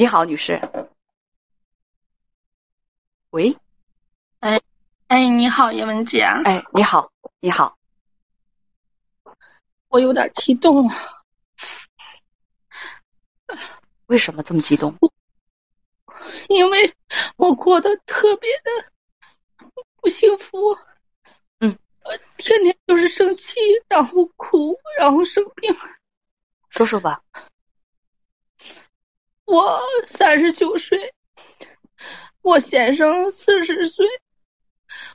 你好，女士。喂，哎哎，你好，叶文姐。哎，你好，你好。我有点激动啊。为什么这么激动？因为我过得特别的不幸福。嗯。天天就是生气，然后哭，然后生病。说说吧。我三十九岁，我先生四十岁，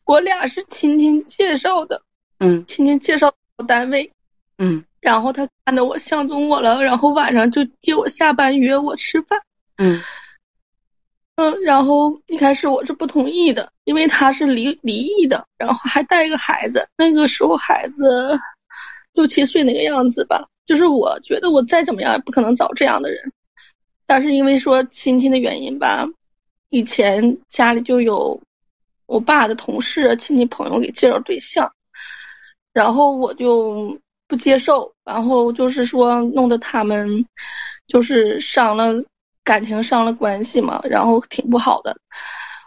我俩是亲戚介绍的。嗯。亲戚介绍单位。嗯。然后他看到我相中我了，然后晚上就接我下班约我吃饭。嗯。嗯，然后一开始我是不同意的，因为他是离离异的，然后还带一个孩子，那个时候孩子六七岁那个样子吧。就是我觉得我再怎么样也不可能找这样的人。但是因为说亲戚的原因吧，以前家里就有我爸的同事、亲戚朋友给介绍对象，然后我就不接受，然后就是说弄得他们就是伤了感情、伤了关系嘛，然后挺不好的。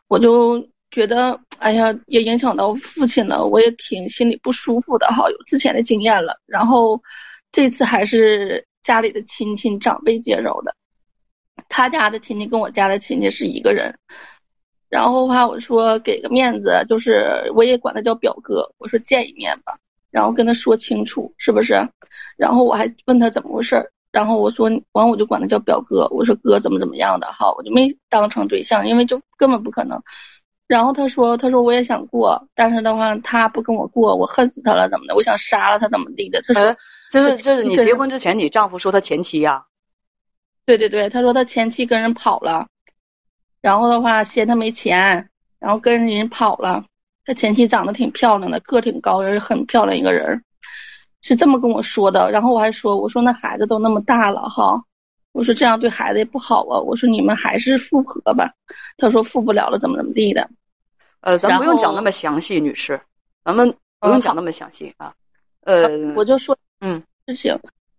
我就觉得，哎呀，也影响到父亲了，我也挺心里不舒服的哈，有之前的经验了。然后这次还是家里的亲戚长辈介绍的。他家的亲戚跟我家的亲戚是一个人，然后的话我说给个面子，就是我也管他叫表哥，我说见一面吧，然后跟他说清楚是不是？然后我还问他怎么回事儿，然后我说完我就管他叫表哥，我说哥怎么怎么样的哈，我就没当成对象，因为就根本不可能。然后他说他说我也想过，但是的话他不跟我过，我恨死他了怎么的？我想杀了他怎么地的？他说就是就是你结婚之前你丈夫说他前妻呀。对对对，他说他前妻跟人跑了，然后的话嫌他没钱，然后跟人跑了。他前妻长得挺漂亮的，个挺高，也是很漂亮一个人，是这么跟我说的。然后我还说，我说那孩子都那么大了哈，我说这样对孩子也不好啊。我说你们还是复合吧。他说复不了了，怎么怎么地的。呃，咱不用讲那么详细，女士，咱们不用讲那么详细啊。呃，我就说嗯事情，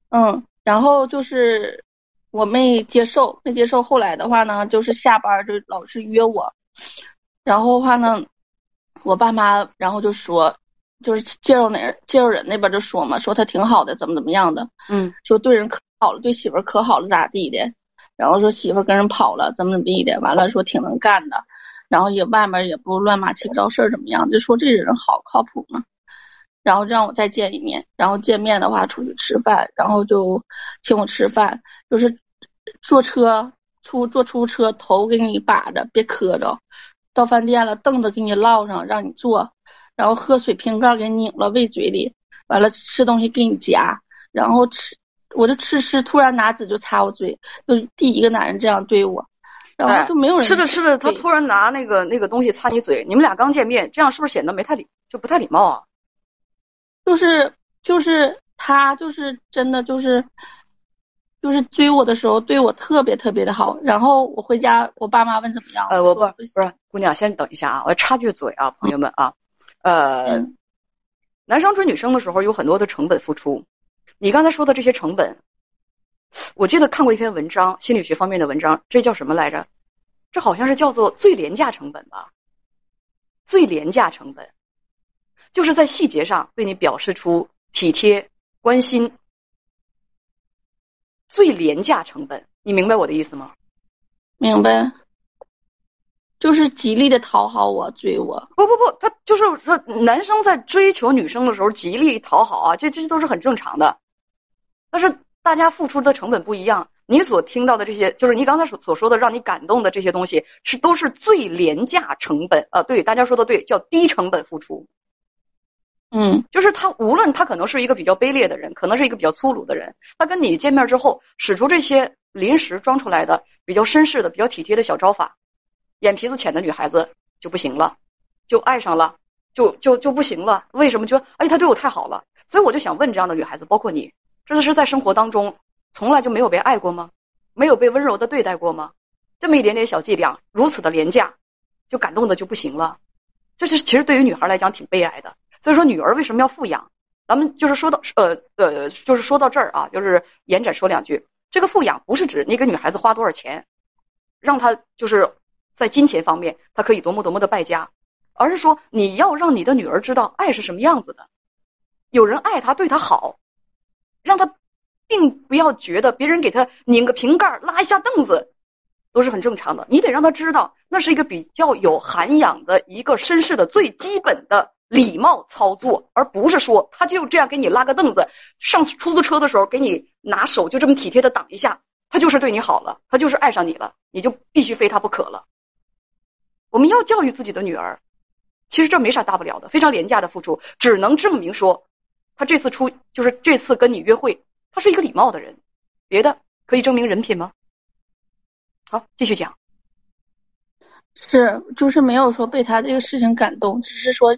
嗯，然后就是。我没接受，没接受。后来的话呢，就是下班就老是约我，然后的话呢，我爸妈然后就说，就是介绍那介绍人那边就说嘛，说他挺好的，怎么怎么样的，嗯，说对人可好了，对媳妇可好了咋地的，然后说媳妇跟人跑了，怎么怎么地的，完了说挺能干的，然后也外面也不乱码七不着事儿怎么样，就说这人好靠谱嘛。然后让我再见一面，然后见面的话出去吃饭，然后就请我吃饭，就是坐车出坐出租车，头给你把着，别磕着。到饭店了，凳子给你落上，让你坐，然后喝水瓶盖给你拧了喂嘴里，完了吃东西给你夹，然后吃我就吃吃，突然拿纸就擦我嘴，就第一个男人这样对我，然后就没有人吃着吃着，他突然拿那个那个东西擦你嘴，你们俩刚见面，这样是不是显得没太礼就不太礼貌啊？就是就是他就是真的就是就是追我的时候对我特别特别的好，然后我回家我爸妈问怎么样，呃我不不是姑娘先等一下啊，我插句嘴啊，朋友们啊，呃，男生追女生的时候有很多的成本付出，你刚才说的这些成本，我记得看过一篇文章，心理学方面的文章，这叫什么来着？这好像是叫做最廉价成本吧？最廉价成本。就是在细节上对你表示出体贴关心，最廉价成本，你明白我的意思吗？明白，就是极力的讨好我追我。不不不，他就是说，男生在追求女生的时候极力讨好啊，这这都是很正常的。但是大家付出的成本不一样，你所听到的这些，就是你刚才所所说的让你感动的这些东西，是都是最廉价成本啊。对，大家说的对，叫低成本付出。嗯，就是他，无论他可能是一个比较卑劣的人，可能是一个比较粗鲁的人，他跟你见面之后，使出这些临时装出来的比较绅士的、比较体贴的小招法，眼皮子浅的女孩子就不行了，就爱上了，就就就不行了。为什么？就哎，他对我太好了。所以我就想问这样的女孩子，包括你，这是在生活当中从来就没有被爱过吗？没有被温柔的对待过吗？这么一点点小伎俩，如此的廉价，就感动的就不行了。这是其实对于女孩来讲挺悲哀的。所以说，女儿为什么要富养？咱们就是说到呃呃，就是说到这儿啊，就是延展说两句。这个富养不是指你给女孩子花多少钱，让她就是在金钱方面她可以多么多么的败家，而是说你要让你的女儿知道爱是什么样子的，有人爱她对她好，让她并不要觉得别人给她拧个瓶盖拉一下凳子都是很正常的，你得让她知道那是一个比较有涵养的一个绅士的最基本的。礼貌操作，而不是说他就这样给你拉个凳子，上出租车的时候给你拿手就这么体贴的挡一下，他就是对你好了，他就是爱上你了，你就必须非他不可了。我们要教育自己的女儿，其实这没啥大不了的，非常廉价的付出，只能证明说他这次出就是这次跟你约会，他是一个礼貌的人，别的可以证明人品吗？好，继续讲。是，就是没有说被他这个事情感动，只是说。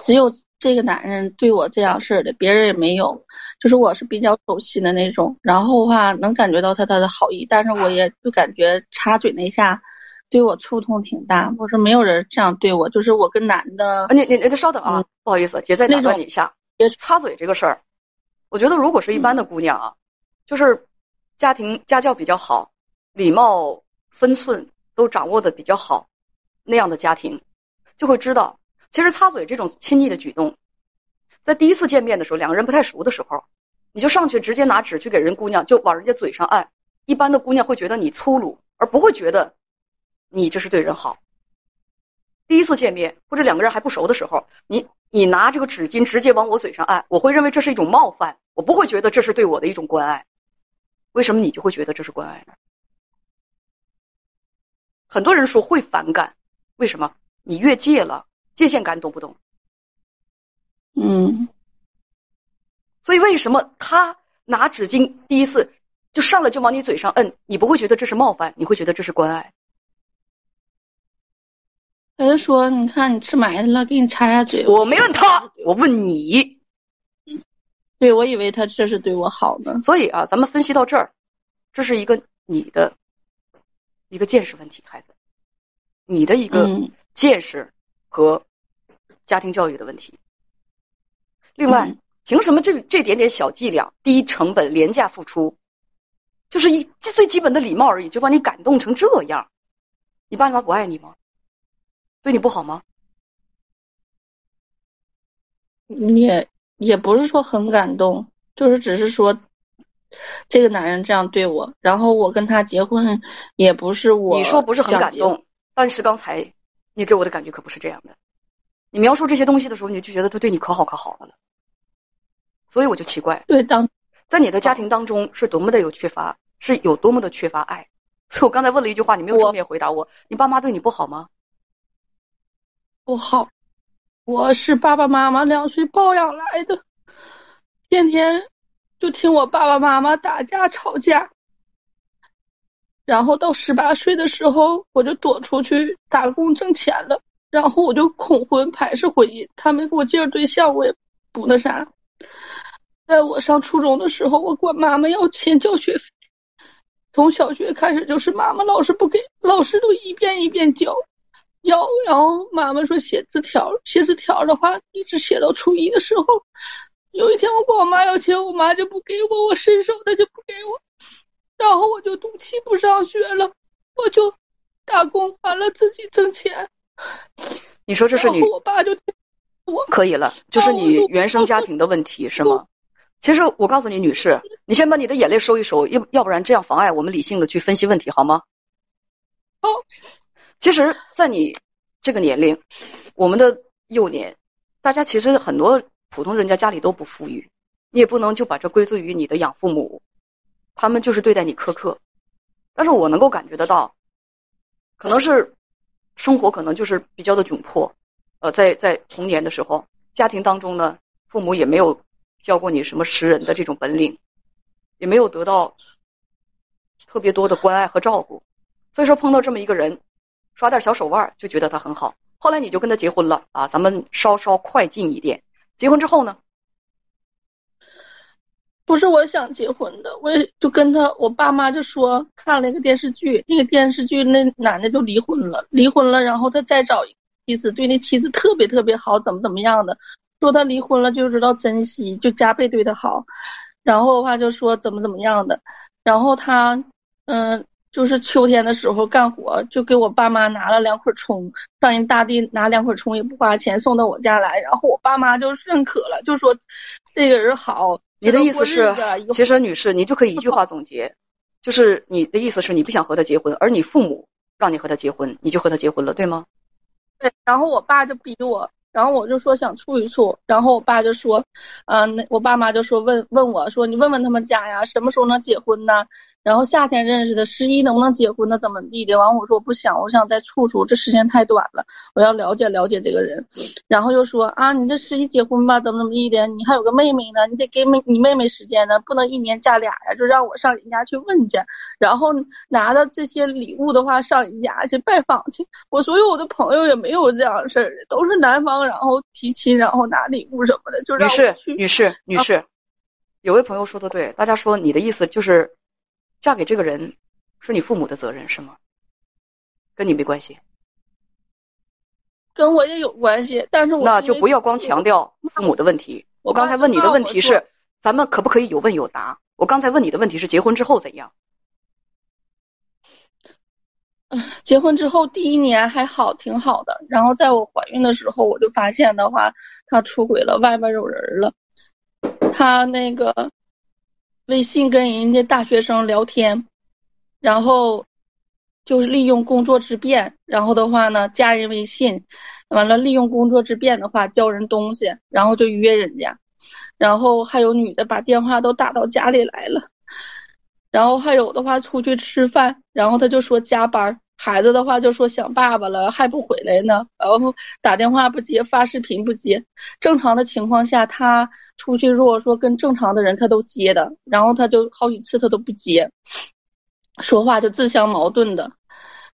只有这个男人对我这样式的，别人也没有。就是我是比较走心的那种，然后的话能感觉到他他的好意，但是我也就感觉插嘴那下对我触痛挺大。我说没有人这样对我，就是我跟男的。你你你稍等啊，不好意思，姐再打断你一下。别插嘴这个事儿，我觉得如果是一般的姑娘啊，就是家庭家教比较好，礼貌分寸都掌握的比较好，那样的家庭就会知道。其实擦嘴这种亲昵的举动，在第一次见面的时候，两个人不太熟的时候，你就上去直接拿纸去给人姑娘就往人家嘴上按，一般的姑娘会觉得你粗鲁，而不会觉得你这是对人好。第一次见面或者两个人还不熟的时候，你你拿这个纸巾直接往我嘴上按，我会认为这是一种冒犯，我不会觉得这是对我的一种关爱。为什么你就会觉得这是关爱呢？很多人说会反感，为什么？你越界了。界限感懂不懂？嗯，所以为什么他拿纸巾第一次就上来就往你嘴上摁，你不会觉得这是冒犯，你会觉得这是关爱？他就说：“你看你吃埋汰了，给你擦下嘴。”我没问他，我问你。对，我以为他这是对我好呢。所以啊，咱们分析到这儿，这是一个你的一个见识问题，孩子，你的一个见识。和家庭教育的问题。另外，凭什么这这点点小伎俩、低成本、廉价付出，就是一最基本的礼貌而已，就把你感动成这样？你爸妈不爱你吗？对你不好吗？也也不是说很感动，就是只是说这个男人这样对我，然后我跟他结婚也不是我。你说不是很感动，但是刚才。你给我的感觉可不是这样的。你描述这些东西的时候，你就觉得他对你可好可好了，所以我就奇怪。对，当在你的家庭当中是多么的有缺乏，是有多么的缺乏爱。所 以我刚才问了一句话，你没有正面回答我。你爸妈对你不好吗？不好，我是爸爸妈妈两岁抱养来的，天天就听我爸爸妈妈打架吵架。然后到十八岁的时候，我就躲出去打工挣钱了。然后我就恐婚，排斥婚姻。他们给我介绍对象，我也不那啥。在我上初中的时候，我管妈妈要钱交学费。从小学开始就是妈妈老是不给，老师都一遍一遍交，要。然后妈妈说写字条，写字条的话一直写到初一的时候。有一天我管我妈要钱，我妈就不给我，我伸手她就不给我。然后我就赌气不上学了，我就打工，完了自己挣钱。你说这是你？我爸就我可以了，就是你原生家庭的问题是吗？其实我告诉你，女士，你先把你的眼泪收一收，要要不然这样妨碍我们理性的去分析问题，好吗？好。其实，在你这个年龄，我们的幼年，大家其实很多普通人家家里都不富裕，你也不能就把这归罪于你的养父母。他们就是对待你苛刻，但是我能够感觉得到，可能是生活可能就是比较的窘迫，呃，在在童年的时候，家庭当中呢，父母也没有教过你什么识人的这种本领，也没有得到特别多的关爱和照顾，所以说碰到这么一个人，耍点小手腕就觉得他很好，后来你就跟他结婚了啊，咱们稍稍快进一点，结婚之后呢？不是我想结婚的，我也就跟他，我爸妈就说看了一个电视剧，那个电视剧那男的就离婚了，离婚了，然后他再找妻子，对那妻子特别特别好，怎么怎么样的，说他离婚了就知道珍惜，就加倍对他好，然后的话就说怎么怎么样的，然后他嗯就是秋天的时候干活，就给我爸妈拿了两捆葱，上人大地拿两捆葱也不花钱送到我家来，然后我爸妈就认可了，就说这个人好。你的意思是，其实女士，你就可以一句话总结，就是你的意思是你不想和他结婚，而你父母让你和他结婚，你就和他结婚了，对吗？对，然后我爸就逼我。然后我就说想处一处，然后我爸就说，嗯，那我爸妈就说问问我说你问问他们家呀，什么时候能结婚呢？然后夏天认识的，十一能不能结婚呢？怎么地的？完我说我不想，我想再处处，这时间太短了，我要了解了解这个人。然后又说啊，你这十一结婚吧，怎么怎么地的？你还有个妹妹呢，你得给妹你妹妹时间呢，不能一年嫁俩呀，就让我上人家去问去。然后拿着这些礼物的话上人家去拜访去。我所有我的朋友也没有这样事儿的，都是男方然后提亲，然后拿礼物什么的，就让女士女士女士，有位朋友说的对，大家说你的意思就是。嫁给这个人是你父母的责任是吗？跟你没关系，跟我也有关系，但是我那就不要光强调父母的问题。我刚才问你的问题是，咱们可不可以有问有答？我刚才问你的问题是结婚之后怎样？结婚之后第一年还好，挺好的。然后在我怀孕的时候，我就发现的话，他出轨了，外边有人了。他那个。微信跟人家大学生聊天，然后就是利用工作之便，然后的话呢加人微信，完了利用工作之便的话教人东西，然后就约人家，然后还有女的把电话都打到家里来了，然后还有的话出去吃饭，然后他就说加班，孩子的话就说想爸爸了还不回来呢，然后打电话不接，发视频不接，正常的情况下他。出去如果说跟正常的人他都接的，然后他就好几次他都不接，说话就自相矛盾的，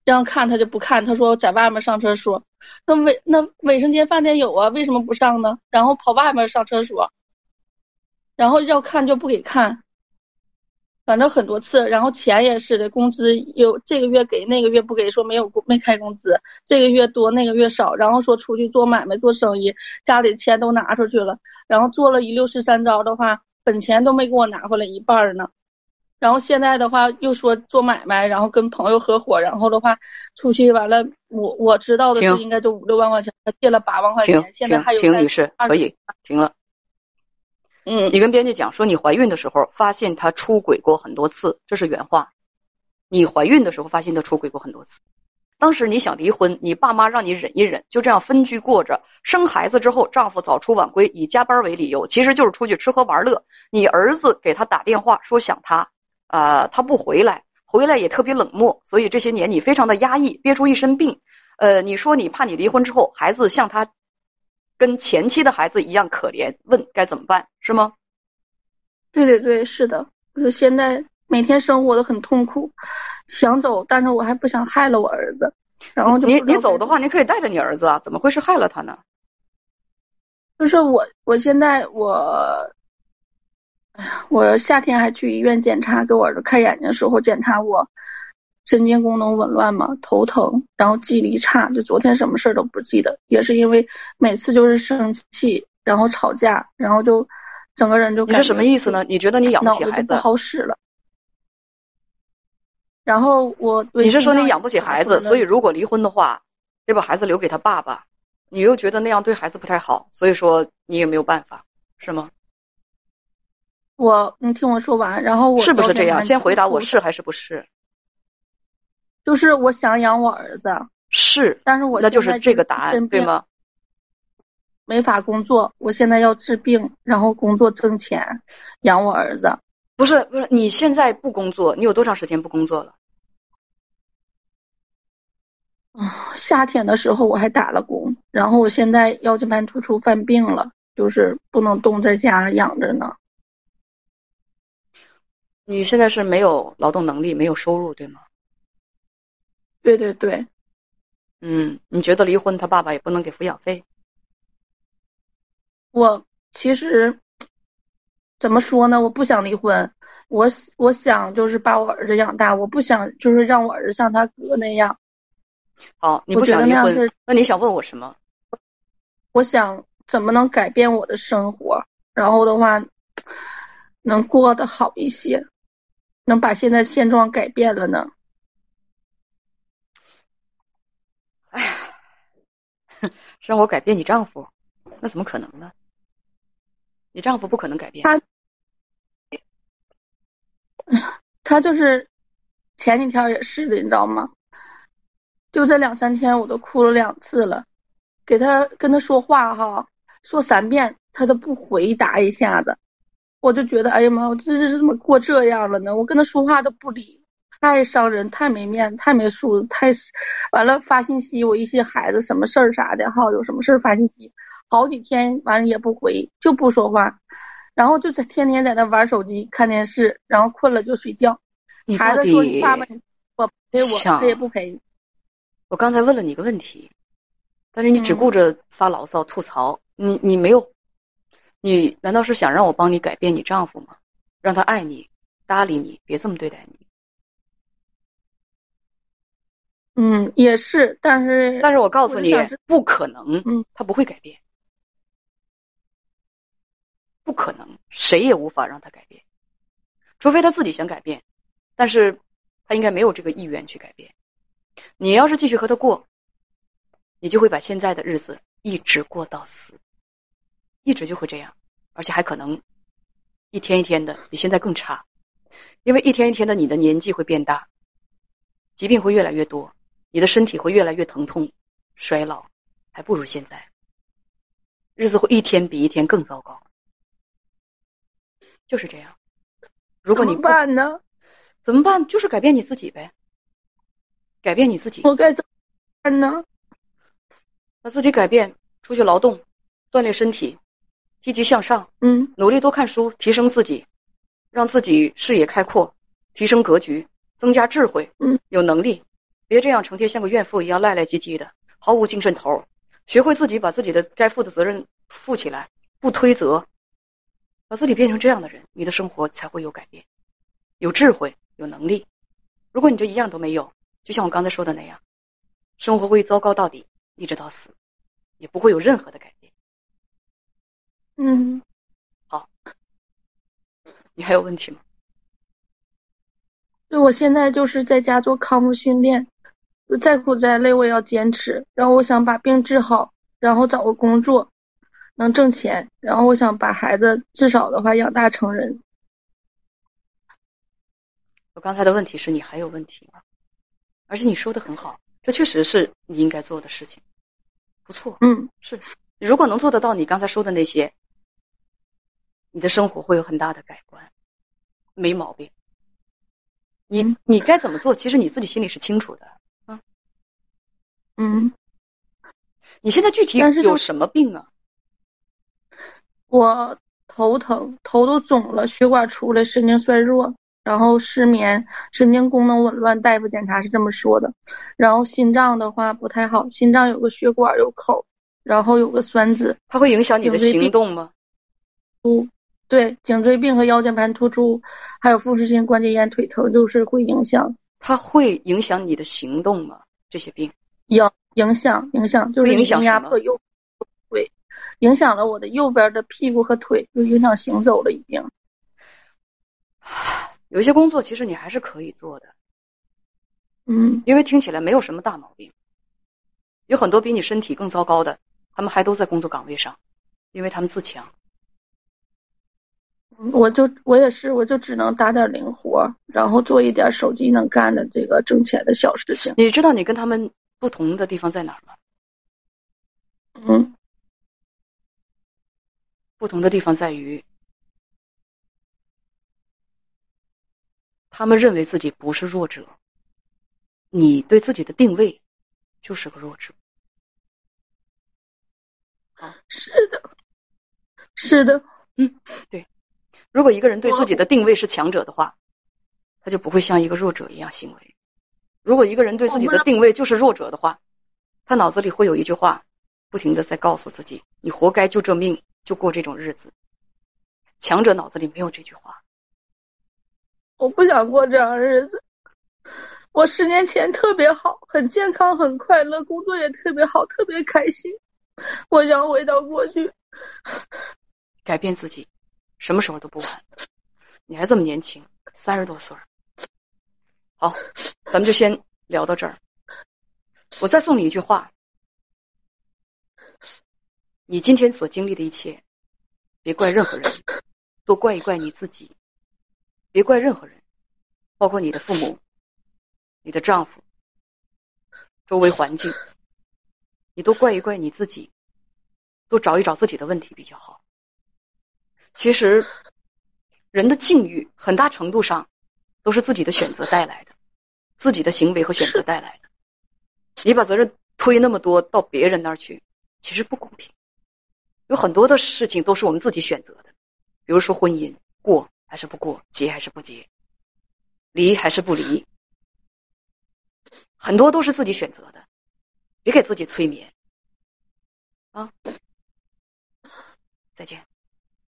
让看他就不看，他说在外面上厕所，那卫那卫生间饭店有啊，为什么不上呢？然后跑外面上厕所，然后要看就不给看。反正很多次，然后钱也是的，工资有这个月给，那个月不给，说没有没开工资，这个月多，那个月少，然后说出去做买卖做生意，家里钱都拿出去了，然后做了一六十三招的话，本钱都没给我拿回来一半呢，然后现在的话又说做买卖，然后跟朋友合伙，然后的话出去完了，我我知道的是应该就五六万块钱，他借了八万块钱，现在还有停女士可以停了。嗯，你跟编辑讲说，你怀孕的时候发现他出轨过很多次，这是原话。你怀孕的时候发现他出轨过很多次，当时你想离婚，你爸妈让你忍一忍，就这样分居过着。生孩子之后，丈夫早出晚归，以加班为理由，其实就是出去吃喝玩乐。你儿子给他打电话说想他，呃，他不回来，回来也特别冷漠，所以这些年你非常的压抑，憋出一身病。呃，你说你怕你离婚之后孩子像他。跟前妻的孩子一样可怜，问该怎么办是吗？对对对，是的，就是现在每天生活的很痛苦，想走，但是我还不想害了我儿子，然后就你你走的话，你可以带着你儿子啊，怎么会是害了他呢？就是我我现在我，哎呀，我夏天还去医院检查，给我儿子看眼睛的时候检查我。神经功能紊乱嘛，头疼，然后记忆力差，就昨天什么事儿都不记得，也是因为每次就是生气，然后吵架，然后就整个人就你是什么意思呢？你觉得你养不起孩子？不好使了。然后我你是说你养不起孩子，所以如果离婚的话，得把孩子留给他爸爸，你又觉得那样对孩子不太好，所以说你也没有办法，是吗？我你听我说完，然后我是不是这样？先回答我是还是不是？就是我想养我儿子，是，但是我那就是这个答案，对吗？没法工作，我现在要治病，然后工作挣钱养我儿子。不是不是，你现在不工作，你有多长时间不工作了？啊，夏天的时候我还打了工，然后我现在腰间盘突出犯病了，就是不能动，在家养着呢。你现在是没有劳动能力，没有收入，对吗？对对对，嗯，你觉得离婚他爸爸也不能给抚养费？我其实怎么说呢？我不想离婚，我我想就是把我儿子养大，我不想就是让我儿子像他哥那样。好，你不想离婚，那你想问我什么？我想怎么能改变我的生活，然后的话能过得好一些，能把现在现状改变了呢？让我改变你丈夫？那怎么可能呢？你丈夫不可能改变。他他就是前几天也是的，你知道吗？就这两三天我都哭了两次了，给他跟他说话哈，说三遍他都不回答一下子，我就觉得哎呀妈，我这是怎么过这样了呢？我跟他说话都不理，太伤人，太没面子，太没素质，太完了发信息我一些孩子什么事儿啥的哈，有什么事儿发信息，好几天完了也不回，就不说话，然后就在天天在那玩手机看电视，然后困了就睡觉。孩子说你爸爸我陪我，他也不陪。我刚才问了你个问题，但是你只顾着发牢骚吐槽，你你没有，你难道是想让我帮你改变你丈夫吗？让他爱你，搭理你，别这么对待你？嗯，也是，但是但是我告诉你，不可能，嗯，他不会改变，不可能，谁也无法让他改变，除非他自己想改变。但是，他应该没有这个意愿去改变。你要是继续和他过，你就会把现在的日子一直过到死，一直就会这样，而且还可能一天一天的比现在更差，因为一天一天的你的年纪会变大，疾病会越来越多，你的身体会越来越疼痛、衰老，还不如现在，日子会一天比一天更糟糕，就是这样。如果你不办呢？怎么办？就是改变你自己呗，改变你自己。我该怎么办呢？把自己改变，出去劳动，锻炼身体，积极向上。嗯，努力多看书，提升自己，让自己视野开阔，提升格局，增加智慧。嗯，有能力，别这样成天像个怨妇一样赖赖唧唧的，毫无精神头。学会自己把自己的该负的责任负起来，不推责，把自己变成这样的人，你的生活才会有改变，有智慧。有能力，如果你这一样都没有，就像我刚才说的那样，生活会糟糕到底，一直到死，也不会有任何的改变。嗯，好，你还有问题吗？对，我现在就是在家做康复训练，再苦再累我也要坚持。然后我想把病治好，然后找个工作，能挣钱，然后我想把孩子至少的话养大成人。我刚才的问题是你还有问题吗？而且你说的很好，这确实是你应该做的事情，不错。嗯，是。如果能做得到你刚才说的那些，你的生活会有很大的改观，没毛病。你你该怎么做？其实你自己心里是清楚的。嗯嗯。你现在具体有什么病啊？我头疼，头都肿了，血管出来，神经衰弱。然后失眠，神经功能紊乱，大夫检查是这么说的。然后心脏的话不太好，心脏有个血管有口，然后有个栓子，它会影响你的行动吗？不，对，颈椎病和腰间盘突出，还有风湿性关节炎、腿疼，就是会影响。它会影响你的行动吗？这些病影影响影响就是影响压迫右腿，影响了我的右边的屁股和腿，就影响行走了已经。有些工作其实你还是可以做的，嗯，因为听起来没有什么大毛病。有很多比你身体更糟糕的，他们还都在工作岗位上，因为他们自强。我就我也是，我就只能打点零活，然后做一点手机能干的这个挣钱的小事情。你知道你跟他们不同的地方在哪儿吗？嗯，不同的地方在于。他们认为自己不是弱者，你对自己的定位就是个弱者。啊，是的，是的，嗯，对。如果一个人对自己的定位是强者的话，他就不会像一个弱者一样行为。如果一个人对自己的定位就是弱者的话，他脑子里会有一句话，不停的在告诉自己：“你活该就这命，就过这种日子。”强者脑子里没有这句话。我不想过这样日子。我十年前特别好，很健康，很快乐，工作也特别好，特别开心。我想回到过去，改变自己，什么时候都不晚。你还这么年轻，三十多岁。好，咱们就先聊到这儿。我再送你一句话：你今天所经历的一切，别怪任何人，多怪一怪你自己。别怪任何人，包括你的父母、你的丈夫、周围环境，你多怪一怪你自己，多找一找自己的问题比较好。其实，人的境遇很大程度上都是自己的选择带来的，自己的行为和选择带来的。你把责任推那么多到别人那儿去，其实不公平。有很多的事情都是我们自己选择的，比如说婚姻过还是不过，结还是不结，离还是不离，很多都是自己选择的，别给自己催眠啊！再见。